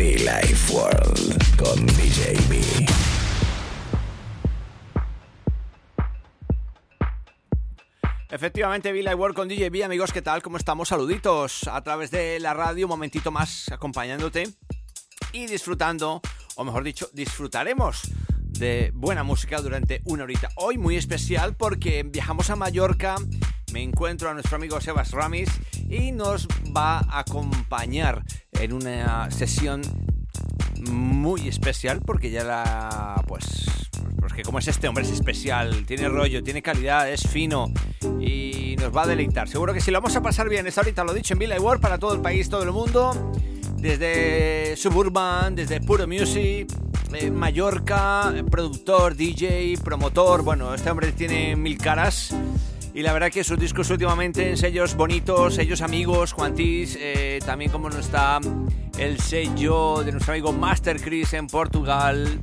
Be Life World con DJ B. Efectivamente, Villa World con DJ B, amigos, ¿qué tal? ¿Cómo estamos? Saluditos a través de la radio, un momentito más acompañándote y disfrutando, o mejor dicho, disfrutaremos de buena música durante una horita. Hoy muy especial porque viajamos a Mallorca, me encuentro a nuestro amigo Sebas Ramis y nos va a acompañar en una sesión muy especial porque ya la pues pues que como es este hombre es especial, tiene rollo, tiene calidad, es fino y nos va a deleitar. Seguro que sí, lo vamos a pasar bien. Esta ahorita lo dicho en Villa World para todo el país, todo el mundo. Desde Suburban, desde Puro Music, eh, Mallorca, productor, DJ, promotor. Bueno, este hombre tiene mil caras. Y la verdad que sus discos últimamente en sellos bonitos, sellos amigos, Juantis, eh, también como no está el sello de nuestro amigo Master Chris en Portugal.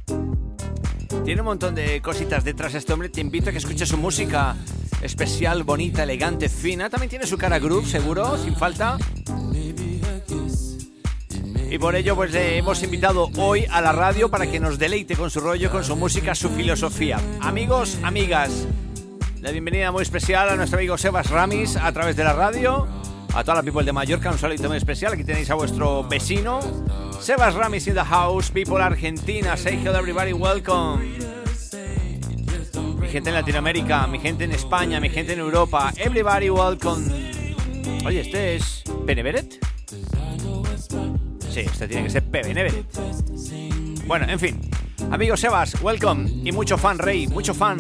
Tiene un montón de cositas detrás este hombre. Te invito a que escuches su música especial, bonita, elegante, fina. También tiene su cara groove, seguro, sin falta. Y por ello, pues le hemos invitado hoy a la radio para que nos deleite con su rollo, con su música, su filosofía. Amigos, amigas, la bienvenida muy especial a nuestro amigo Sebas Ramis a través de la radio. A toda la people de Mallorca, un saludo muy especial. Aquí tenéis a vuestro vecino, Sebas Ramis in the house, people Argentina. Say hello everybody, welcome. Mi gente en Latinoamérica, mi gente en España, mi gente en Europa, everybody welcome. Oye, este es Peneveret. Sí, este tiene que ser Pepe Neveret. Bueno, en fin. Amigos Sebas, welcome. Y mucho fan, Rey, mucho fan.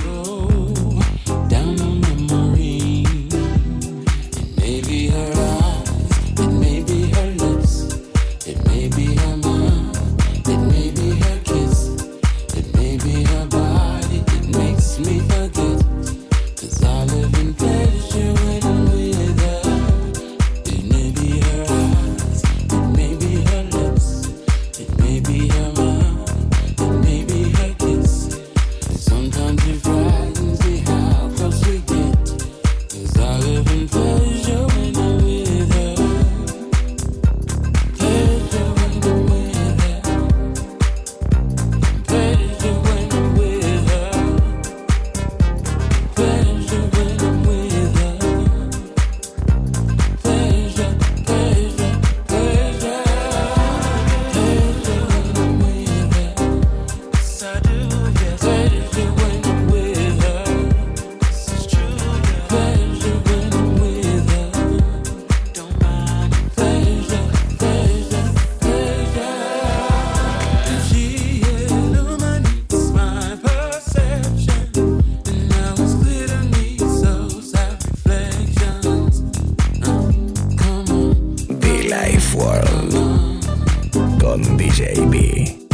Life World con DJ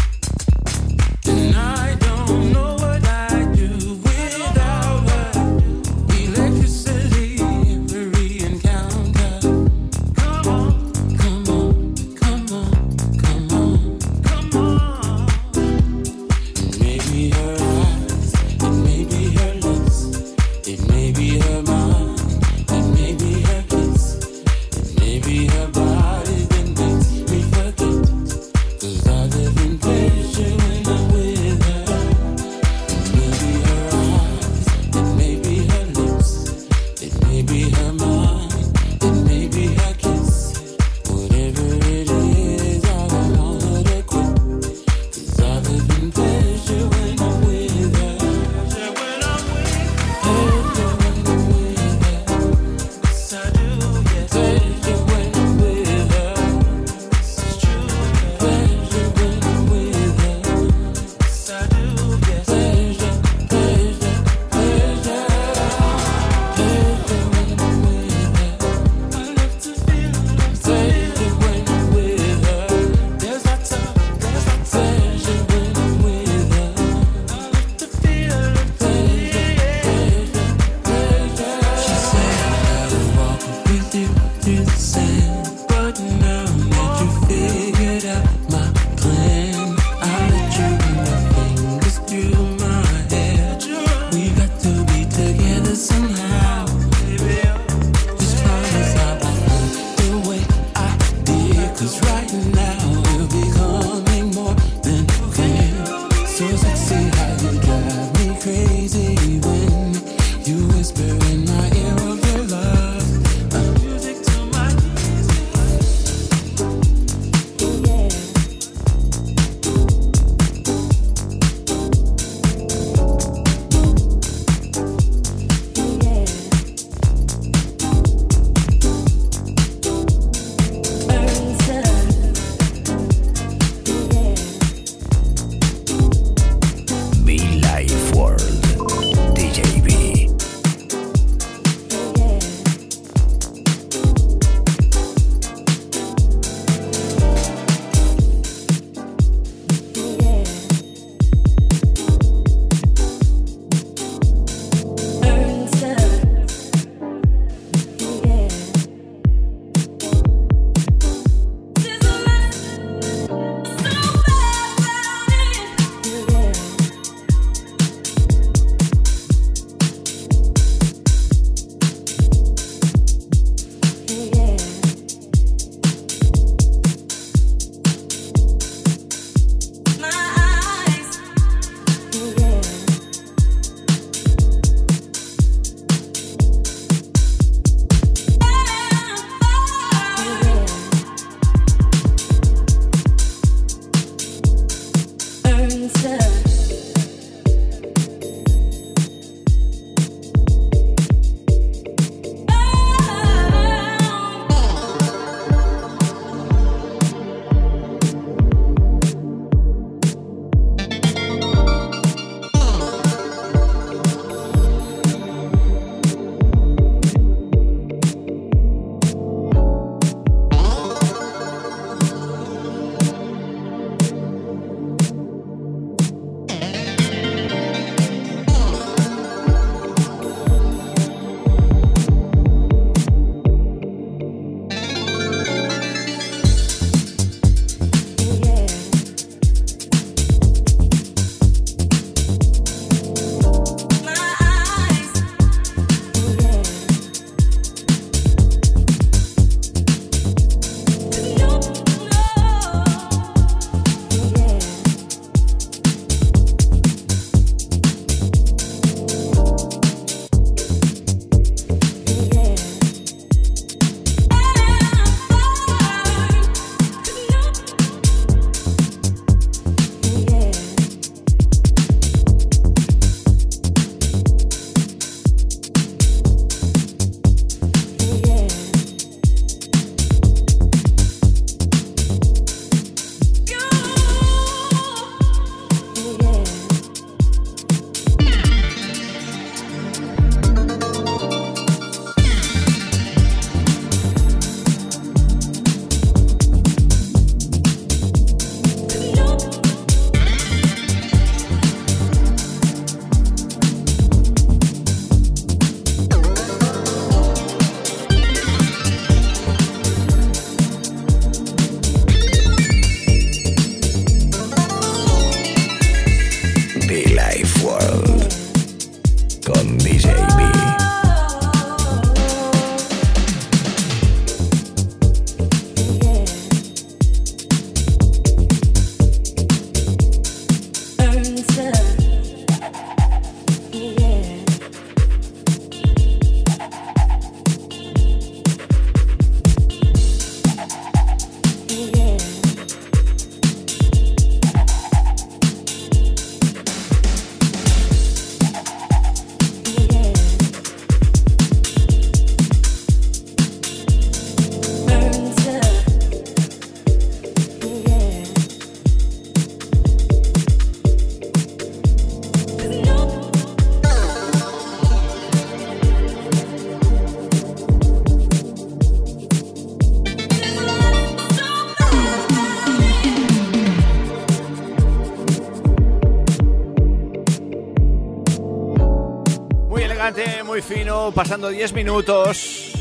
pasando 10 minutos.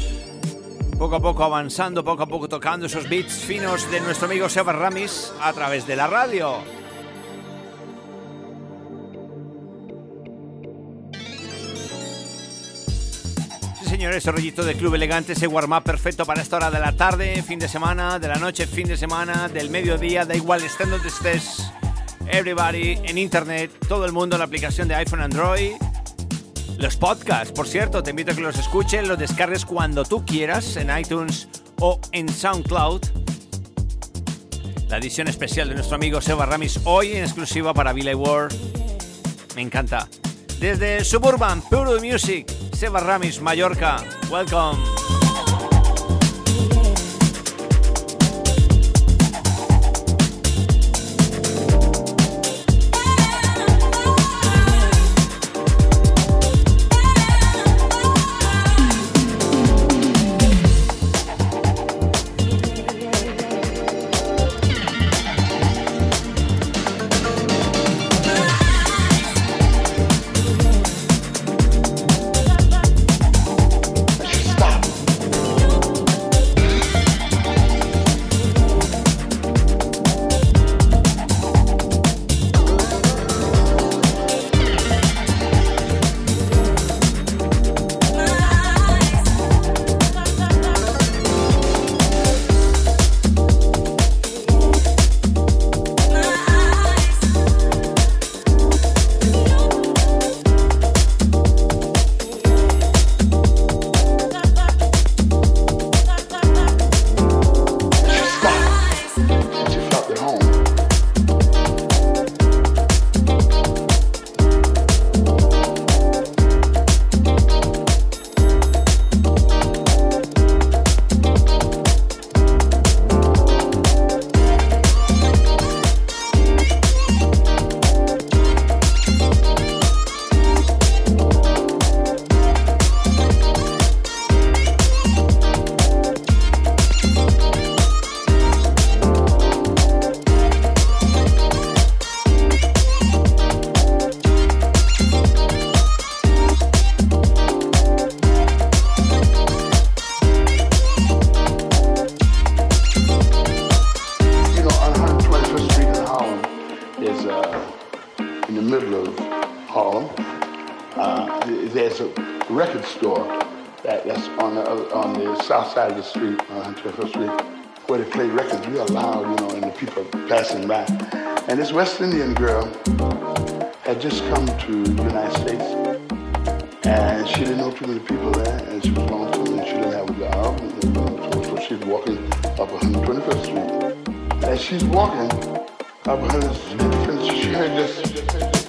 Poco a poco avanzando, poco a poco tocando esos beats finos de nuestro amigo Seba Ramis a través de la radio. Sí, señores, ese rollito de club elegante, ese warm-up perfecto para esta hora de la tarde, fin de semana, de la noche, fin de semana, del mediodía, da igual, estén donde estés. Everybody en internet, todo el mundo en la aplicación de iPhone Android los podcasts, por cierto, te invito a que los escuches, los descargues cuando tú quieras en iTunes o en SoundCloud. La edición especial de nuestro amigo Seba Ramis hoy en exclusiva para Billy Ward. Me encanta. Desde Suburban, Puro Music, Seba Ramis, Mallorca. Welcome. This West Indian girl had just come to the United States, and she didn't know too many people there, and she was lonesome, and she didn't have a job, and so, so she's walking up 125th Street. As she's walking up 125th Street, she heard this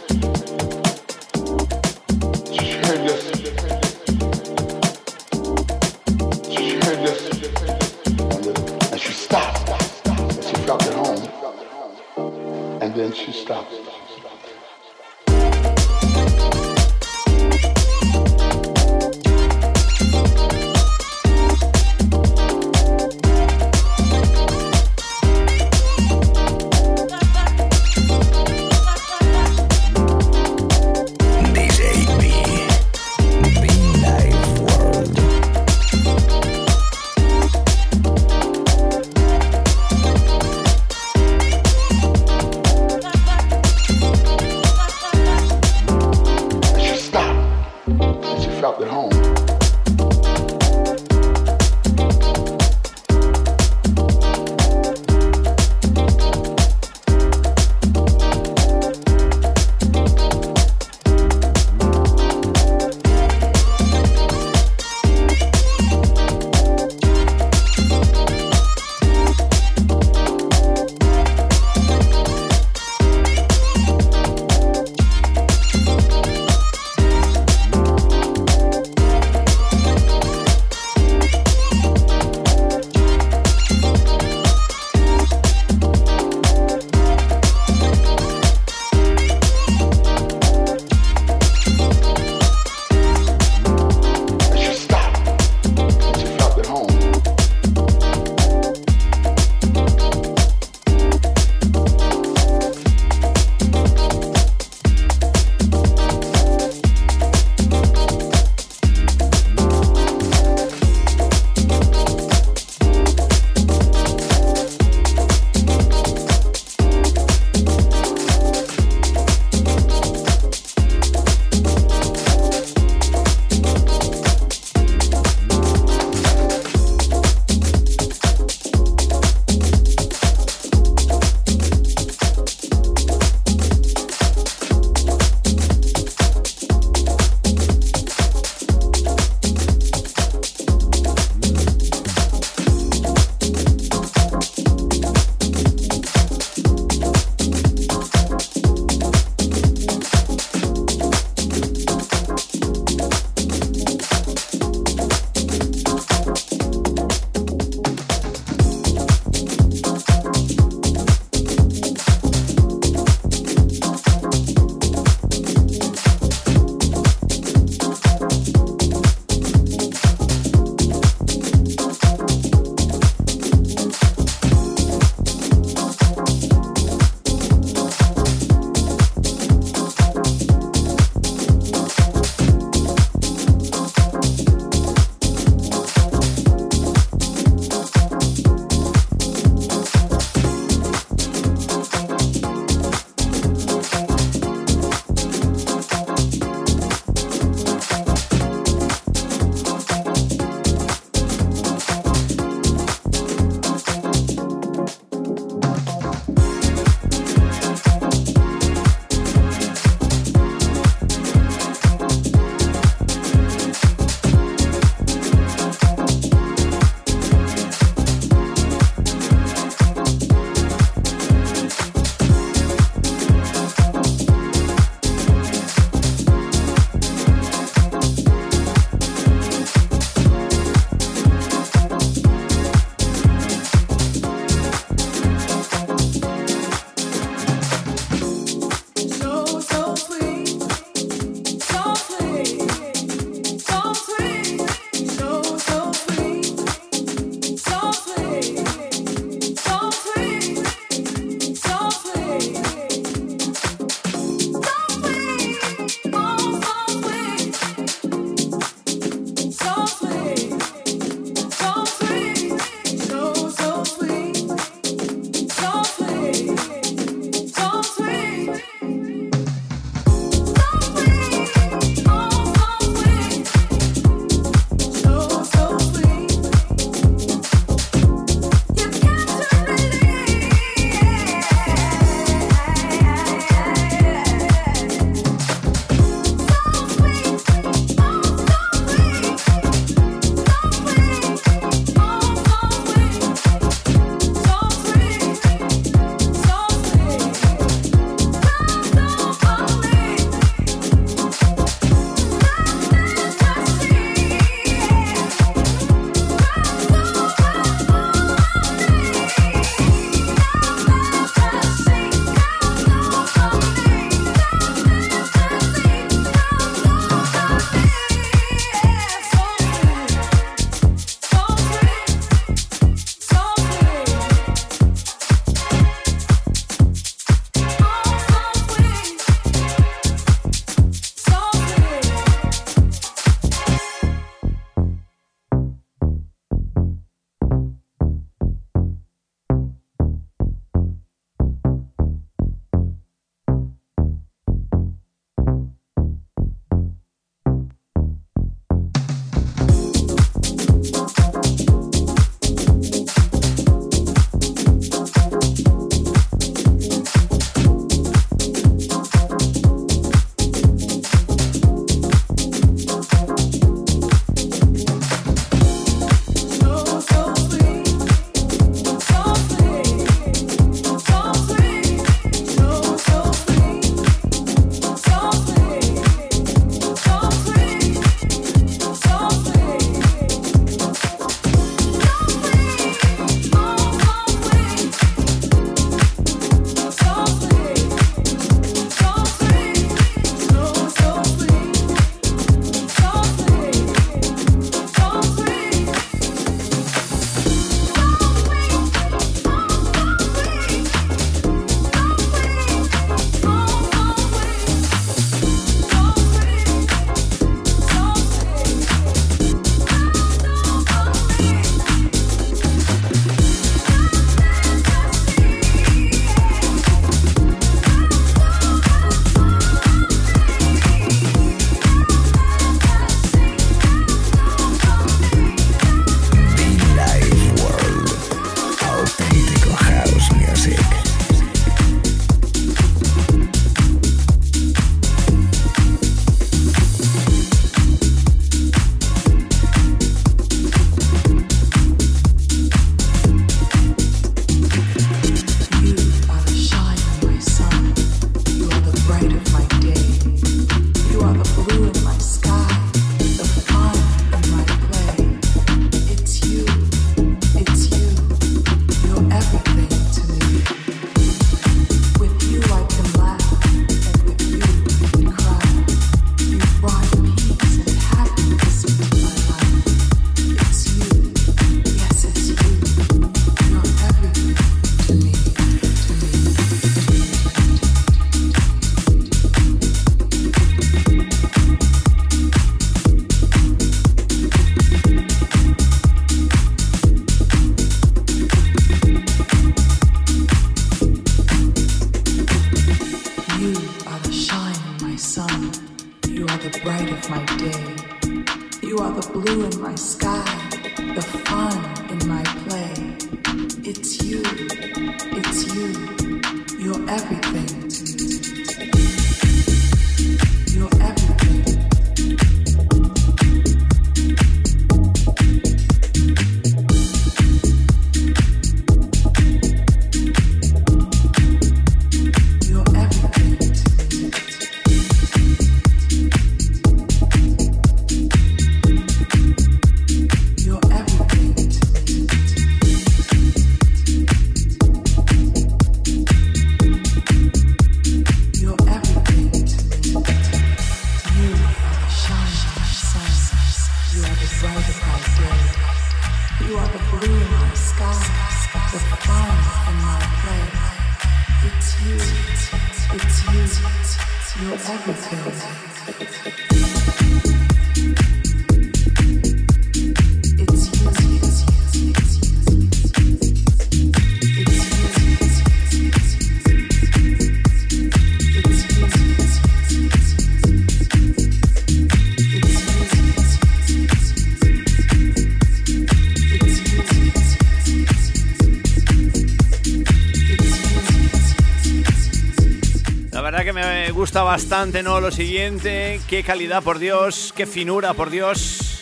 bastante, ¿no? Lo siguiente, qué calidad, por Dios, qué finura, por Dios.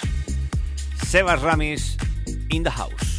Sebas Ramis, in the house.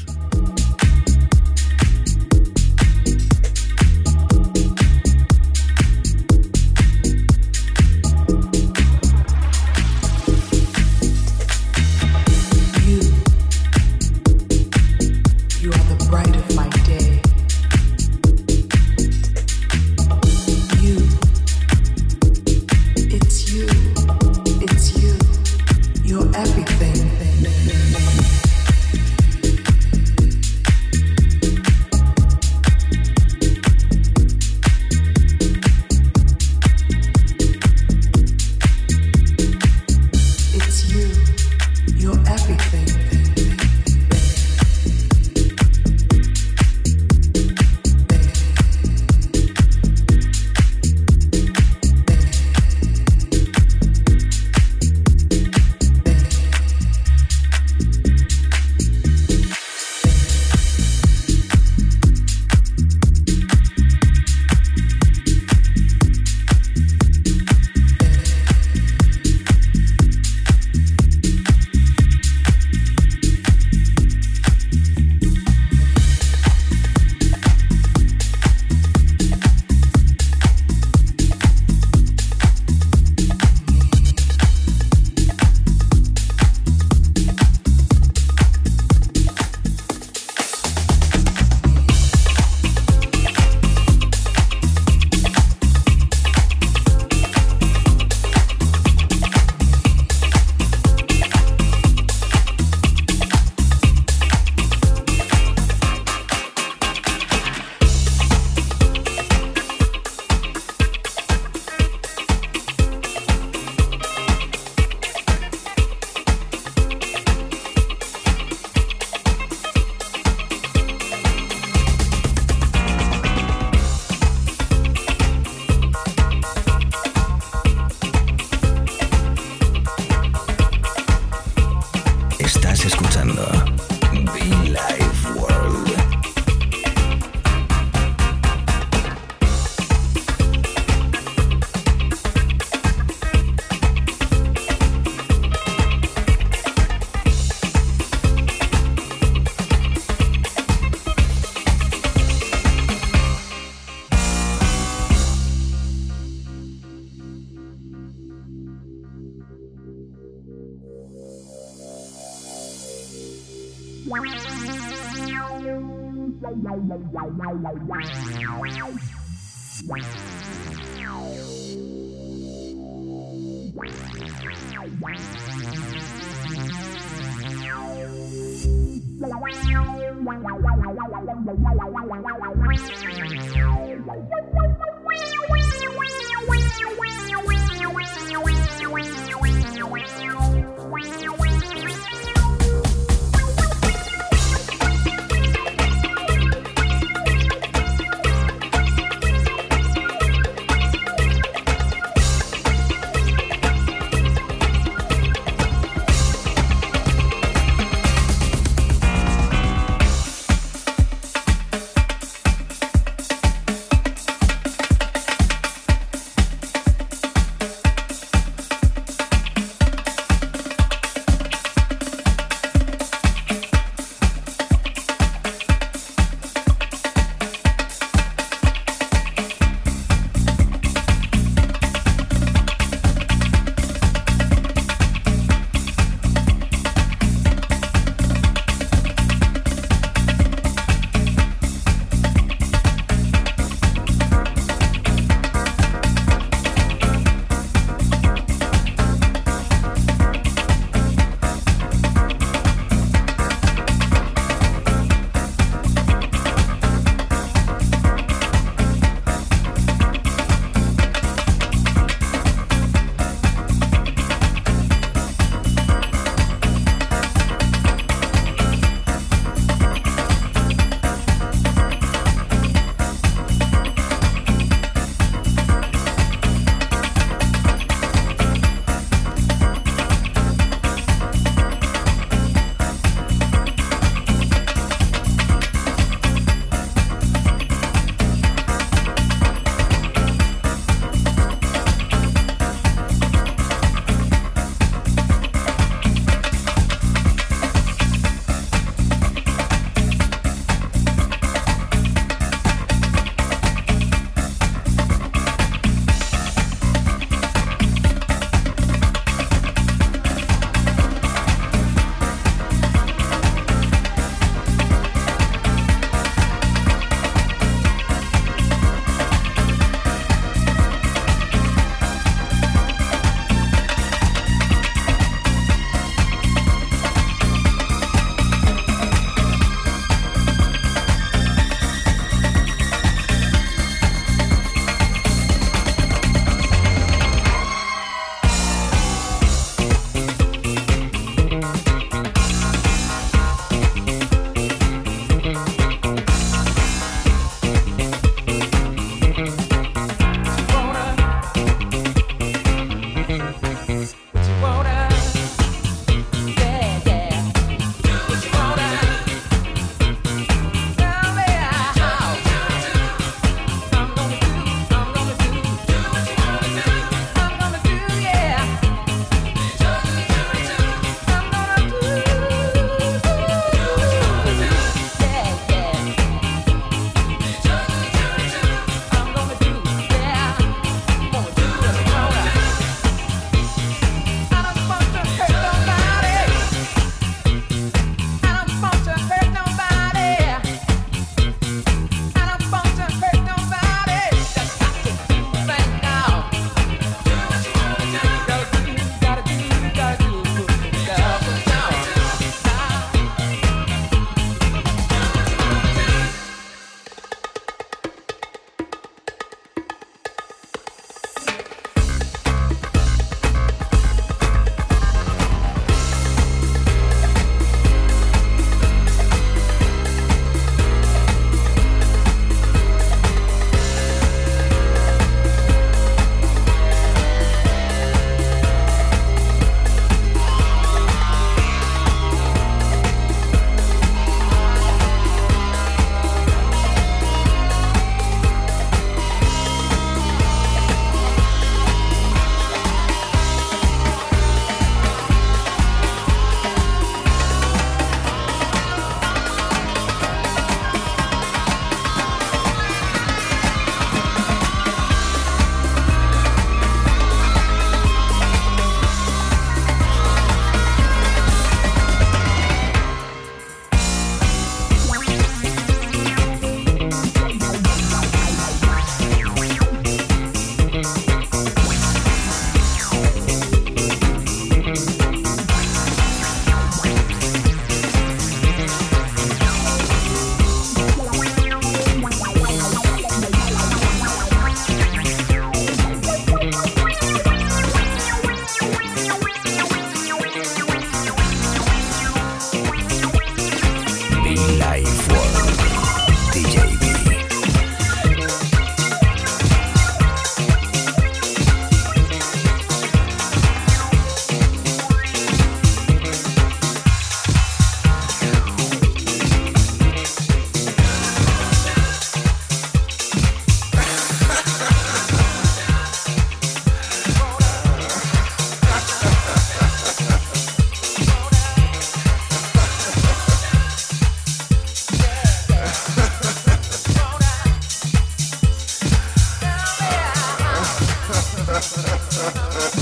Ha ha ha ha ha!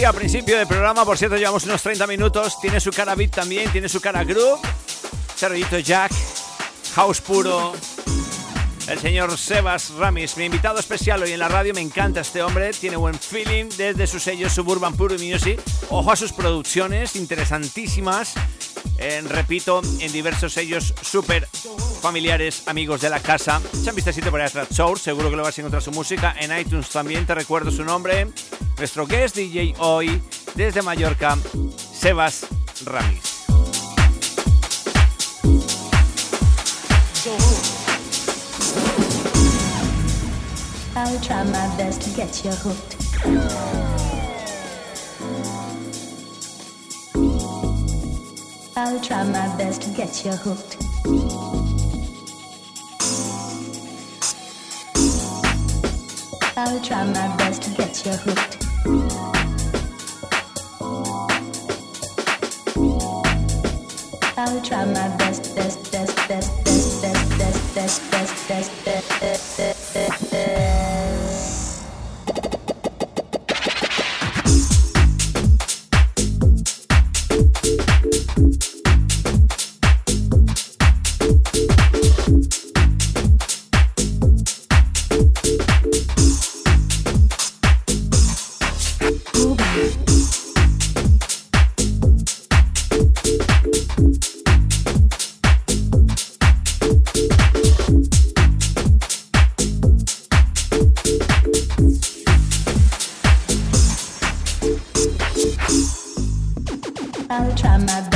al principio del programa, por cierto, llevamos unos 30 minutos. Tiene su cara beat también, tiene su cara groove. Ese Jack, house puro. El señor Sebas Ramis, mi invitado especial hoy en la radio. Me encanta este hombre, tiene buen feeling desde su sello Suburban Puro Music. Ojo a sus producciones, interesantísimas. Repito, en diversos sellos súper familiares, amigos de la casa. Se han visto por atrás, Source, seguro que lo vas a encontrar su música. En iTunes también, te recuerdo su nombre. Nuestro guest DJ hoy, desde Mallorca, Sebas hooked. I'll try my best to get you hooked. I'll try my best, best, best, best, best, best, best, best, best, best, best, best, best. Try my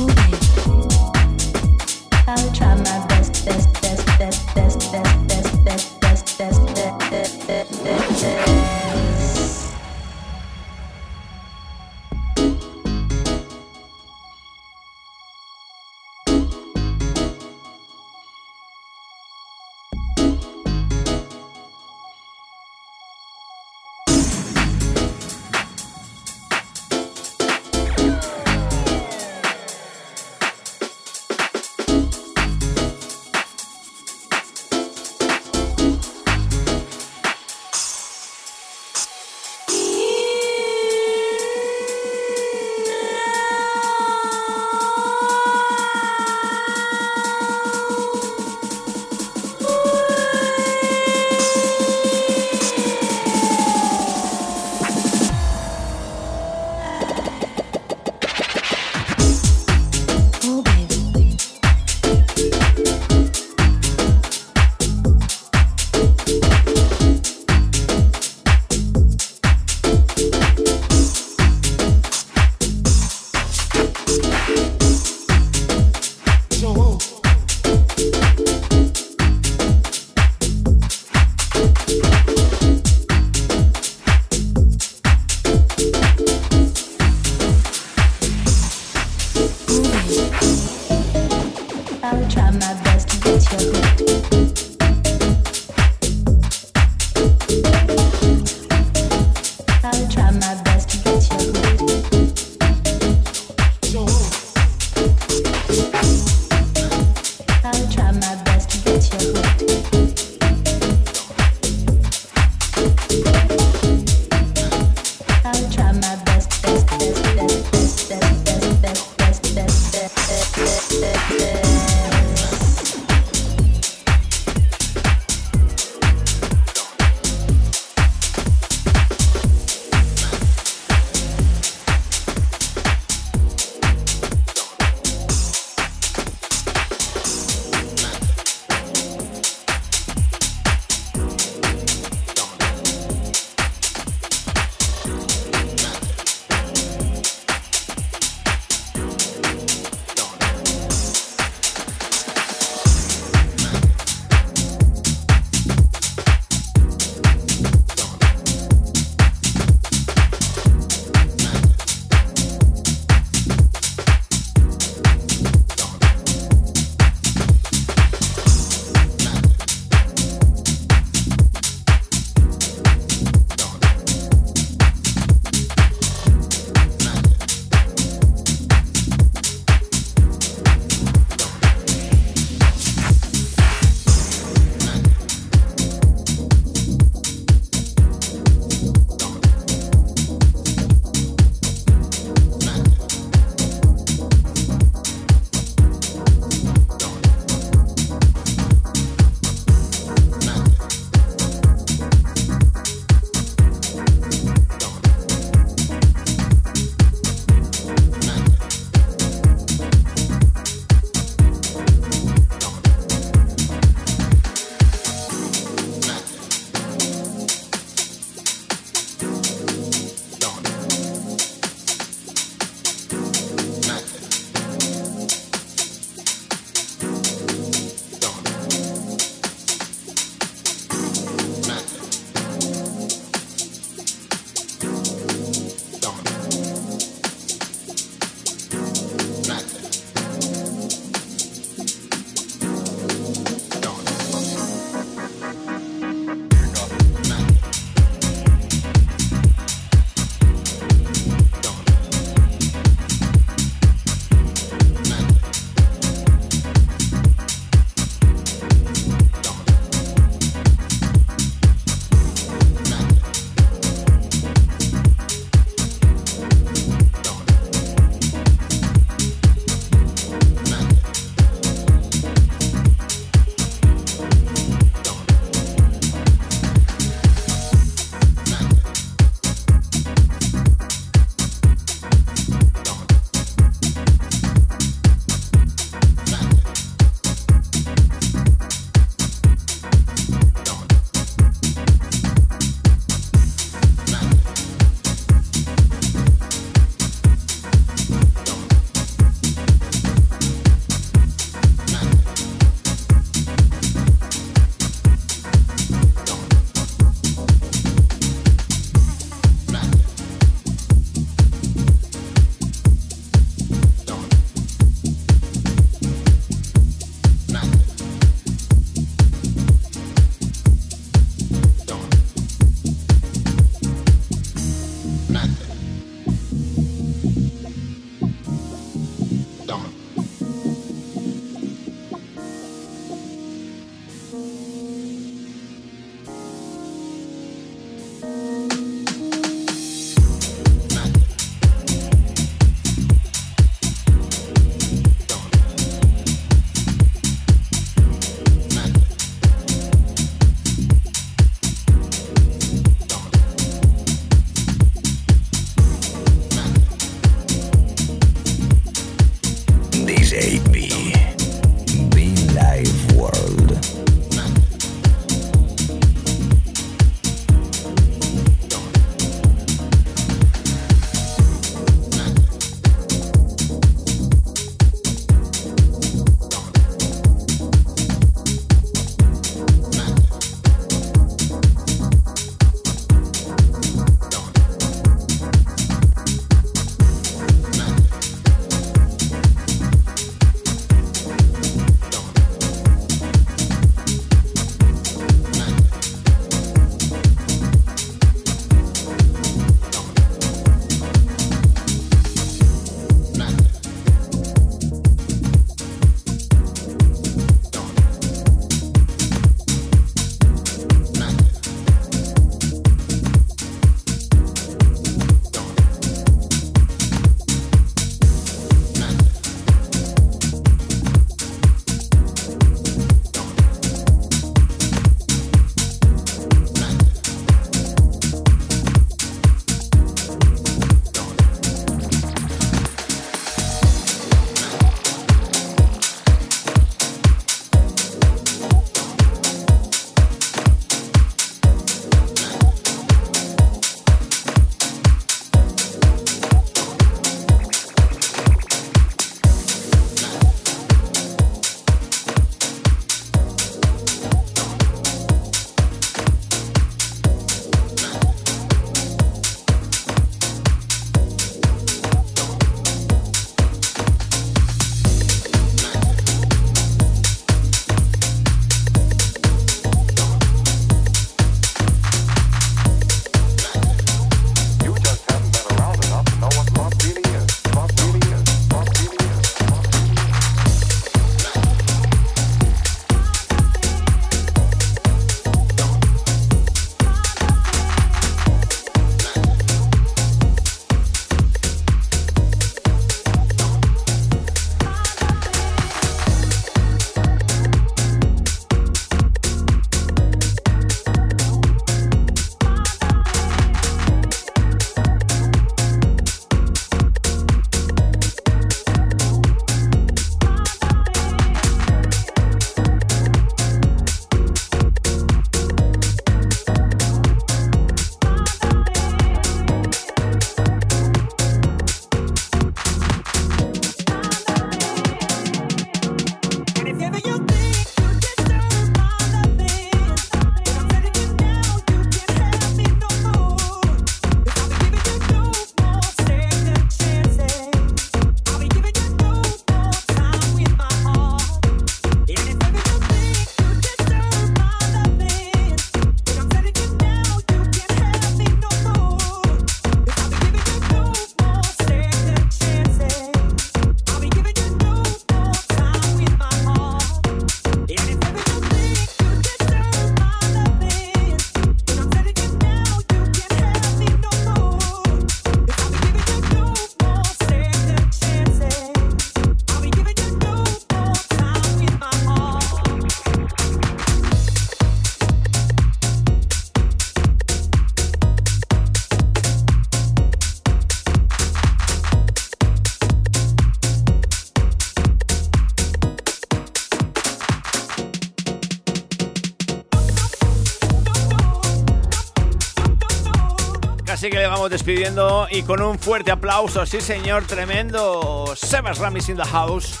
Que le vamos despidiendo y con un fuerte aplauso, sí señor, tremendo. Sebas Ramis in the house.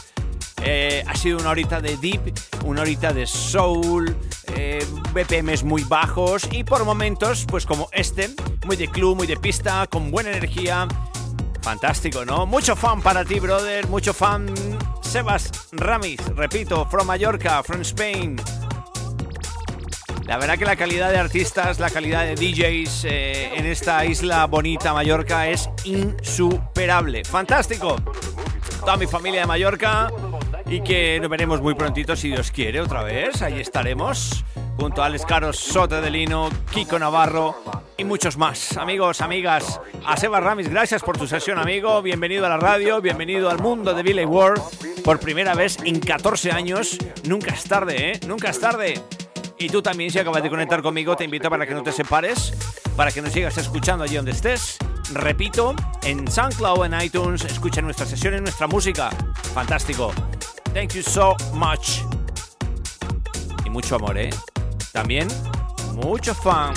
Eh, ha sido una horita de deep, una horita de soul, eh, BPMs muy bajos y por momentos, pues como este, muy de club, muy de pista, con buena energía. Fantástico, ¿no? Mucho fan para ti, brother, mucho fan. Sebas Ramis, repito, from Mallorca, from Spain. La verdad que la calidad de artistas, la calidad de DJs eh, en esta isla bonita Mallorca es insuperable. Fantástico. Toda mi familia de Mallorca y que nos veremos muy prontito si Dios quiere otra vez. Ahí estaremos junto a Alex Caros, Soto de Lino, Kiko Navarro y muchos más. Amigos, amigas, a Seba Ramis, gracias por tu sesión, amigo. Bienvenido a la radio, bienvenido al mundo de Billy World. Por primera vez en 14 años. Nunca es tarde, ¿eh? Nunca es tarde. Y tú también, si acabas de conectar conmigo, te invito para que no te separes, para que nos sigas escuchando allí donde estés. Repito, en SoundCloud, en iTunes, escucha nuestras sesiones, nuestra música. Fantástico. Thank you so much. Y mucho amor, ¿eh? También mucho fan.